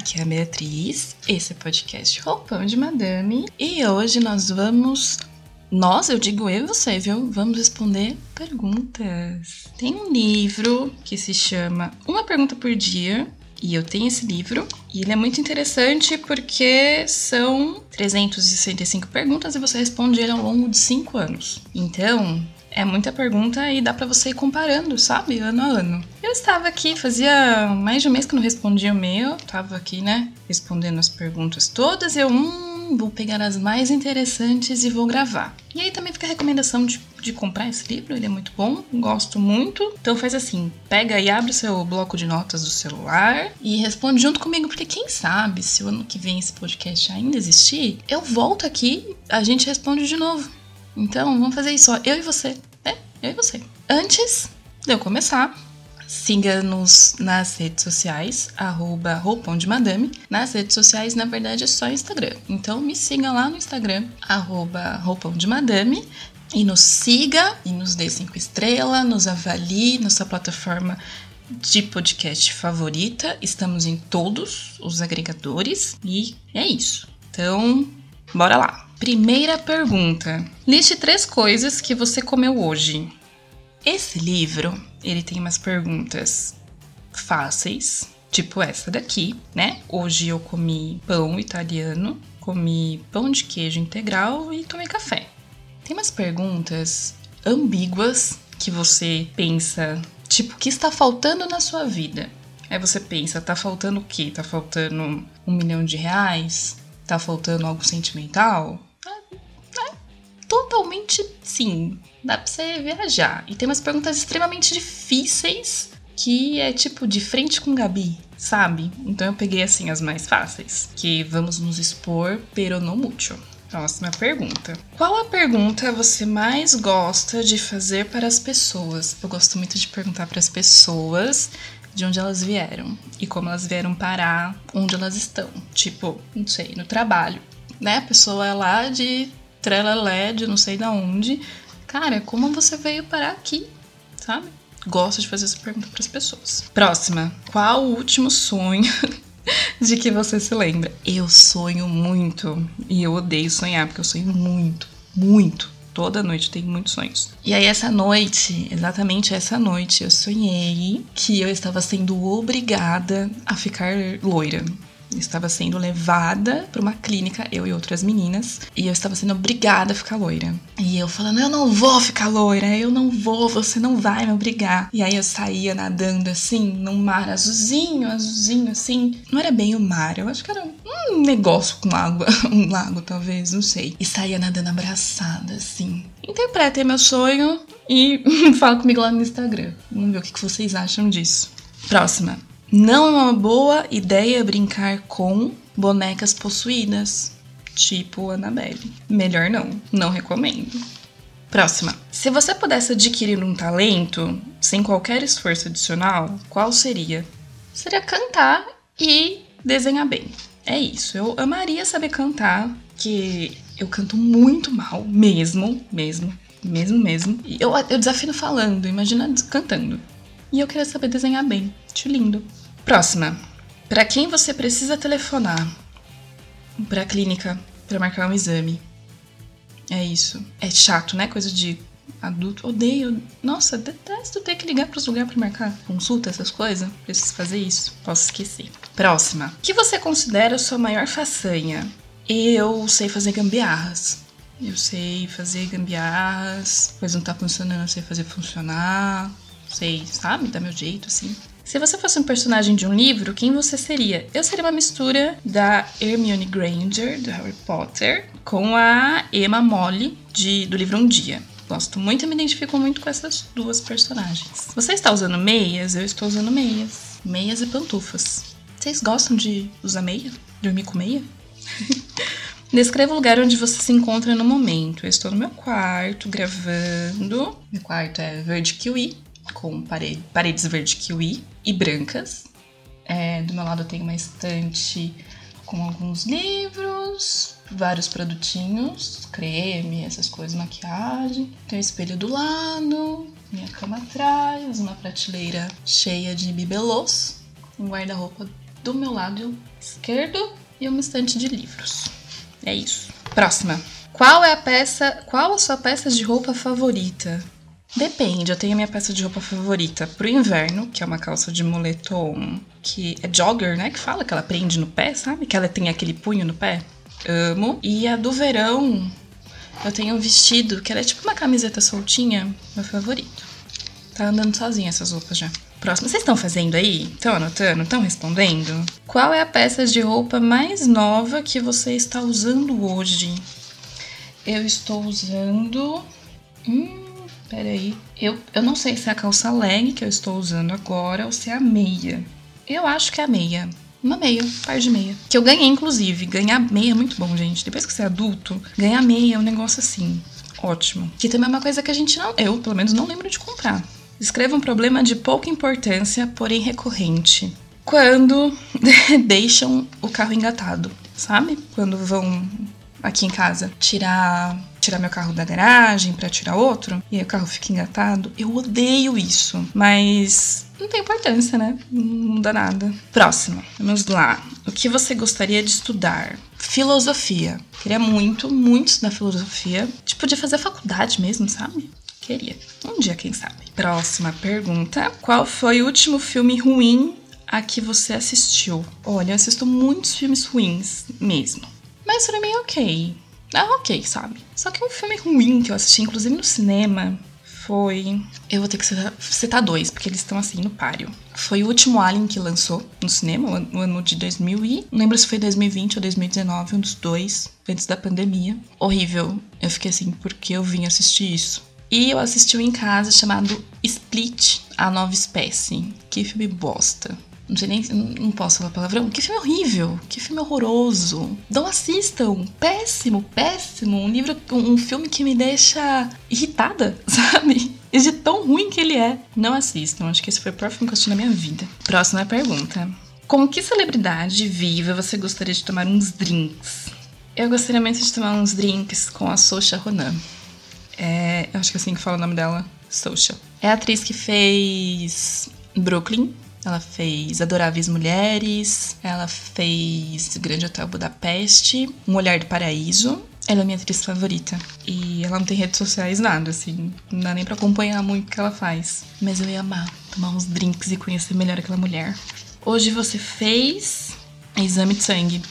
Aqui é a Beatriz, esse é o podcast Roupão de Madame e hoje nós vamos. Nós, eu digo eu e você, viu? Vamos responder perguntas. Tem um livro que se chama Uma Pergunta por Dia e eu tenho esse livro e ele é muito interessante porque são 365 perguntas e você responde ele ao longo de 5 anos. Então, é muita pergunta e dá para você ir comparando, sabe? Ano a ano. Eu estava aqui, fazia mais de um mês que não respondia o meu, tava aqui, né, respondendo as perguntas todas, eu, hum, vou pegar as mais interessantes e vou gravar. E aí também fica a recomendação de, de comprar esse livro, ele é muito bom, gosto muito. Então faz assim, pega e abre seu bloco de notas do celular e responde junto comigo, porque quem sabe se o ano que vem esse podcast ainda existir, eu volto aqui, a gente responde de novo. Então, vamos fazer isso, ó, eu e você. É, eu e você. Antes de eu começar, siga-nos nas redes sociais, arroba roupão de madame. Nas redes sociais, na verdade, é só Instagram. Então, me siga lá no Instagram, arroba roupão de madame. E nos siga e nos dê cinco estrelas, nos avalie na sua plataforma de podcast favorita. Estamos em todos os agregadores e é isso. Então, bora lá. Primeira pergunta. Liste três coisas que você comeu hoje. Esse livro, ele tem umas perguntas fáceis, tipo essa daqui, né? Hoje eu comi pão italiano, comi pão de queijo integral e tomei café. Tem umas perguntas ambíguas que você pensa, tipo, o que está faltando na sua vida? Aí você pensa, tá faltando o quê? Tá faltando um milhão de reais? Tá faltando algo sentimental? totalmente sim. Dá pra você viajar. E tem umas perguntas extremamente difíceis que é tipo de frente com Gabi, sabe? Então eu peguei assim as mais fáceis. Que vamos nos expor, pero no mucho. Próxima pergunta. Qual a pergunta você mais gosta de fazer para as pessoas? Eu gosto muito de perguntar para as pessoas de onde elas vieram e como elas vieram parar onde elas estão. Tipo, não sei, no trabalho. Né? A pessoa é lá de trela LED, não sei da onde. Cara, como você veio parar aqui, sabe? Gosto de fazer essa pergunta para as pessoas. Próxima. Qual o último sonho de que você se lembra? Eu sonho muito e eu odeio sonhar porque eu sonho muito, muito. Toda noite eu tenho muitos sonhos. E aí, essa noite, exatamente essa noite, eu sonhei que eu estava sendo obrigada a ficar loira estava sendo levada para uma clínica, eu e outras meninas, e eu estava sendo obrigada a ficar loira. E eu falando, eu não vou ficar loira, eu não vou, você não vai me obrigar. E aí eu saía nadando assim, num mar azulzinho, azulzinho assim. Não era bem o mar, eu acho que era um negócio com água, um lago talvez, não sei. E saía nadando abraçada assim. Interpretem meu sonho e fala comigo lá no Instagram. Vamos ver o que vocês acham disso. Próxima. Não é uma boa ideia brincar com bonecas possuídas, tipo Annabelle. Melhor não, não recomendo. Próxima. Se você pudesse adquirir um talento sem qualquer esforço adicional, qual seria? Seria cantar e desenhar bem. É isso. Eu amaria saber cantar, que eu canto muito mal, mesmo, mesmo, mesmo, mesmo. Eu, eu desafio falando, imagina cantando. E eu queria saber desenhar bem. Acho lindo. Próxima. Para quem você precisa telefonar? Para a clínica para marcar um exame. É isso. É chato, né? Coisa de adulto. Odeio. Nossa, detesto ter que ligar para os lugares para marcar consulta, essas coisas. Preciso fazer isso. Posso esquecer. Próxima. O que você considera sua maior façanha? Eu sei fazer gambiarras. Eu sei fazer gambiarras. Coisa não tá funcionando, eu sei fazer funcionar. Sei, sabe? Dá meu jeito, assim. Se você fosse um personagem de um livro, quem você seria? Eu seria uma mistura da Hermione Granger, do Harry Potter, com a Emma Molly, de, do livro Um Dia. Gosto muito e me identifico muito com essas duas personagens. Você está usando meias? Eu estou usando meias. Meias e pantufas. Vocês gostam de usar meia? Dormir com meia? Descreva o lugar onde você se encontra no momento. Eu estou no meu quarto gravando. Meu quarto é verde kiwi, com parede, paredes verde kiwi e brancas. É, do meu lado tem uma estante com alguns livros, vários produtinhos, creme, essas coisas, maquiagem. Tem um espelho do lado, minha cama atrás, uma prateleira cheia de bibelôs, um guarda-roupa do meu lado esquerdo e uma estante de livros. É isso. Próxima. Qual é a peça, qual a sua peça de roupa favorita? Depende, eu tenho a minha peça de roupa favorita pro inverno, que é uma calça de moletom que é jogger, né? Que fala que ela prende no pé, sabe? Que ela tem aquele punho no pé. Amo. E a do verão, eu tenho um vestido que ela é tipo uma camiseta soltinha, meu favorito. Tá andando sozinha essas roupas já. Próximo, vocês estão fazendo aí? Estão anotando? Estão respondendo? Qual é a peça de roupa mais nova que você está usando hoje? Eu estou usando. Hum, peraí. Eu, eu não sei se é a calça leg que eu estou usando agora ou se é a meia. Eu acho que é a meia. Uma meia, um par de meia. Que eu ganhei, inclusive. Ganhar meia é muito bom, gente. Depois que você é adulto, ganhar meia é um negócio assim. Ótimo. Que também é uma coisa que a gente não. Eu, pelo menos, não lembro de comprar. Escreva um problema de pouca importância, porém recorrente. Quando deixam o carro engatado, sabe? Quando vão aqui em casa tirar tirar meu carro da garagem para tirar outro e aí o carro fica engatado. Eu odeio isso, mas não tem importância, né? Não dá nada. Próxima, vamos lá. O que você gostaria de estudar? Filosofia. Queria muito, muito estudar filosofia. Tipo, de fazer faculdade mesmo, sabe? Queria. Um dia, quem sabe. Próxima pergunta. Qual foi o último filme ruim a que você assistiu? Olha, eu assisto muitos filmes ruins mesmo. Mas pra mim ok. É ok, sabe? Só que um filme ruim que eu assisti, inclusive no cinema, foi. Eu vou ter que citar dois, porque eles estão assim no páreo. Foi o último Alien que lançou no cinema, no ano de 2000 e. Não lembro se foi 2020 ou 2019, um dos dois, antes da pandemia. Horrível. Eu fiquei assim, porque eu vim assistir isso. E eu assisti um em casa chamado Split, a nova espécie. Que filme bosta. Não sei nem. Não posso falar palavrão. Que filme horrível. Que filme horroroso. Não assistam. Péssimo, péssimo. Um livro, um filme que me deixa irritada, sabe? E de tão ruim que ele é. Não assistam. Acho que esse foi o pior filme que eu assisti na minha vida. Próxima pergunta. Com que celebridade viva você gostaria de tomar uns drinks? Eu gostaria muito de tomar uns drinks com a Socha Ronan. É, eu acho que é assim que fala o nome dela. Social. É a atriz que fez Brooklyn. Ela fez Adoráveis Mulheres. Ela fez Grande Hotel Budapeste. Um Olhar do Paraíso. Ela é minha atriz favorita. E ela não tem redes sociais, nada, assim. Não dá nem pra acompanhar muito o que ela faz. Mas eu ia amar tomar uns drinks e conhecer melhor aquela mulher. Hoje você fez exame de sangue.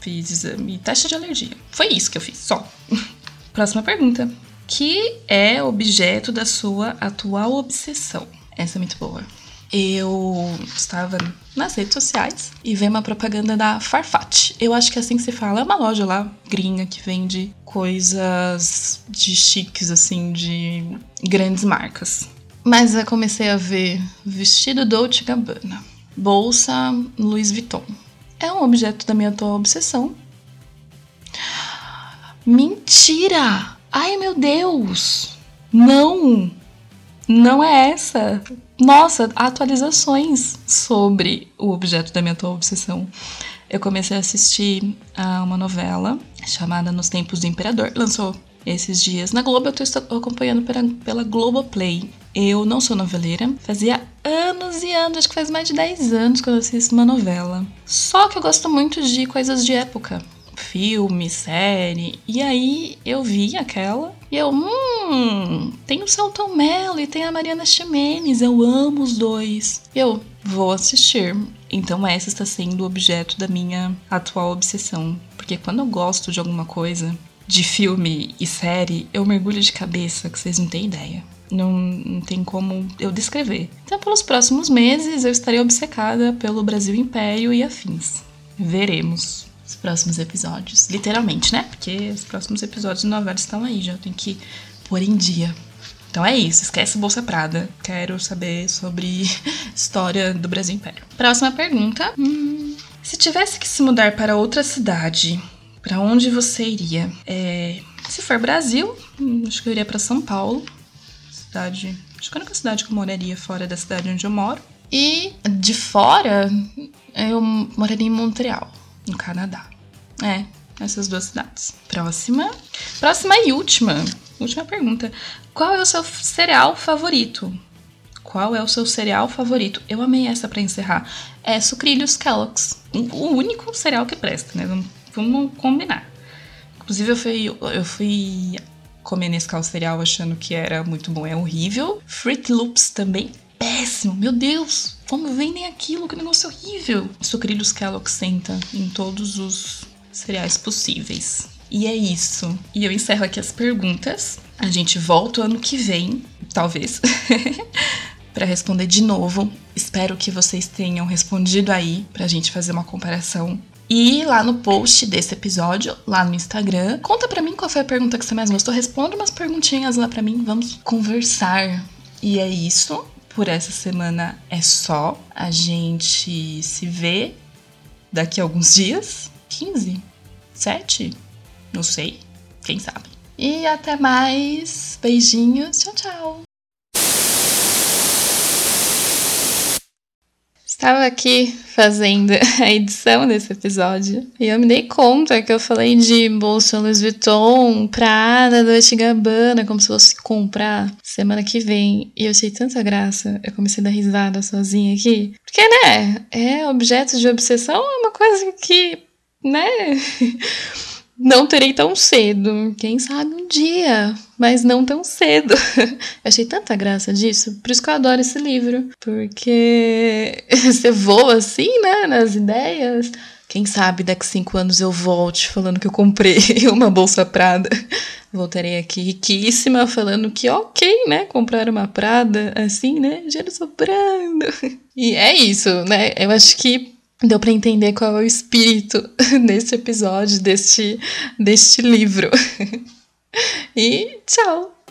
Fiz exame teste de alergia. Foi isso que eu fiz, só. Próxima pergunta que é objeto da sua atual obsessão? Essa é muito boa. Eu estava nas redes sociais e vi uma propaganda da Farfetch. Eu acho que é assim que se fala. É uma loja lá, gringa, que vende coisas de chiques, assim, de grandes marcas. Mas eu comecei a ver vestido Dolce Gabbana, bolsa Louis Vuitton. É um objeto da minha atual obsessão. Mentira! Ai meu Deus! Não! Não é essa! Nossa, atualizações sobre o objeto da minha atual obsessão. Eu comecei a assistir a uma novela chamada Nos Tempos do Imperador. Lançou esses dias na Globo, eu tô acompanhando pela, pela Globoplay. Eu não sou noveleira, fazia anos e anos, acho que faz mais de 10 anos que eu assisto uma novela. Só que eu gosto muito de coisas de época filme, série. E aí eu vi aquela e eu, hum, tem o Celton Mello e tem a Mariana Ximenes, eu amo os dois. Eu vou assistir. Então essa está sendo o objeto da minha atual obsessão, porque quando eu gosto de alguma coisa, de filme e série, eu mergulho de cabeça, que vocês não têm ideia. Não, não, tem como eu descrever. Então, pelos próximos meses, eu estarei obcecada pelo Brasil Império e afins. Veremos os próximos episódios. Literalmente, né? Porque os próximos episódios de novela estão aí, já tem que pôr em dia. Então é isso, esquece Bolsa Prada. Quero saber sobre história do Brasil Império. Próxima pergunta. Hum, se tivesse que se mudar para outra cidade, para onde você iria? É, se for Brasil, hum, acho que eu iria para São Paulo. Cidade. Acho que a única cidade que eu moraria fora da cidade onde eu moro. E de fora, eu moraria em Montreal no Canadá. É, essas duas cidades. Próxima. Próxima e última. Última pergunta. Qual é o seu cereal favorito? Qual é o seu cereal favorito? Eu amei essa para encerrar. É sucrilhos Kellogg's. O único cereal que presta, né? Vamos, vamos combinar. Inclusive, eu fui, eu fui comer Nescau cereal achando que era muito bom. É horrível. Fruit Loops também péssimo. Meu Deus, como vendem aquilo? Que negócio horrível. Sucrilhos Kellogg's senta em todos os cereais possíveis. E é isso. E eu encerro aqui as perguntas. A gente volta ano que vem, talvez, para responder de novo. Espero que vocês tenham respondido aí pra gente fazer uma comparação. E lá no post desse episódio, lá no Instagram, conta pra mim qual foi a pergunta que você mais gostou. Responda umas perguntinhas lá pra mim, vamos conversar. E é isso. Por essa semana é só. A gente se vê daqui a alguns dias. 15? 7? Não sei. Quem sabe? E até mais. Beijinhos. Tchau, tchau. Estava aqui fazendo a edição desse episódio e eu me dei conta que eu falei de bolsa Louis Vuitton, Prada, Dolce Gabbana, como se fosse comprar semana que vem. E eu achei tanta graça, eu comecei a dar risada sozinha aqui. Porque, né, é objeto de obsessão é uma coisa que, né não terei tão cedo. Quem sabe um dia, mas não tão cedo. Eu achei tanta graça disso. Por isso que eu adoro esse livro. Porque você voa assim, né? Nas ideias. Quem sabe daqui cinco anos eu volte falando que eu comprei uma bolsa Prada. Voltarei aqui riquíssima falando que ok, né? Comprar uma Prada assim, né? Dinheiro sobrando. E é isso, né? Eu acho que deu para entender qual é o espírito deste episódio, deste, deste livro. e tchau!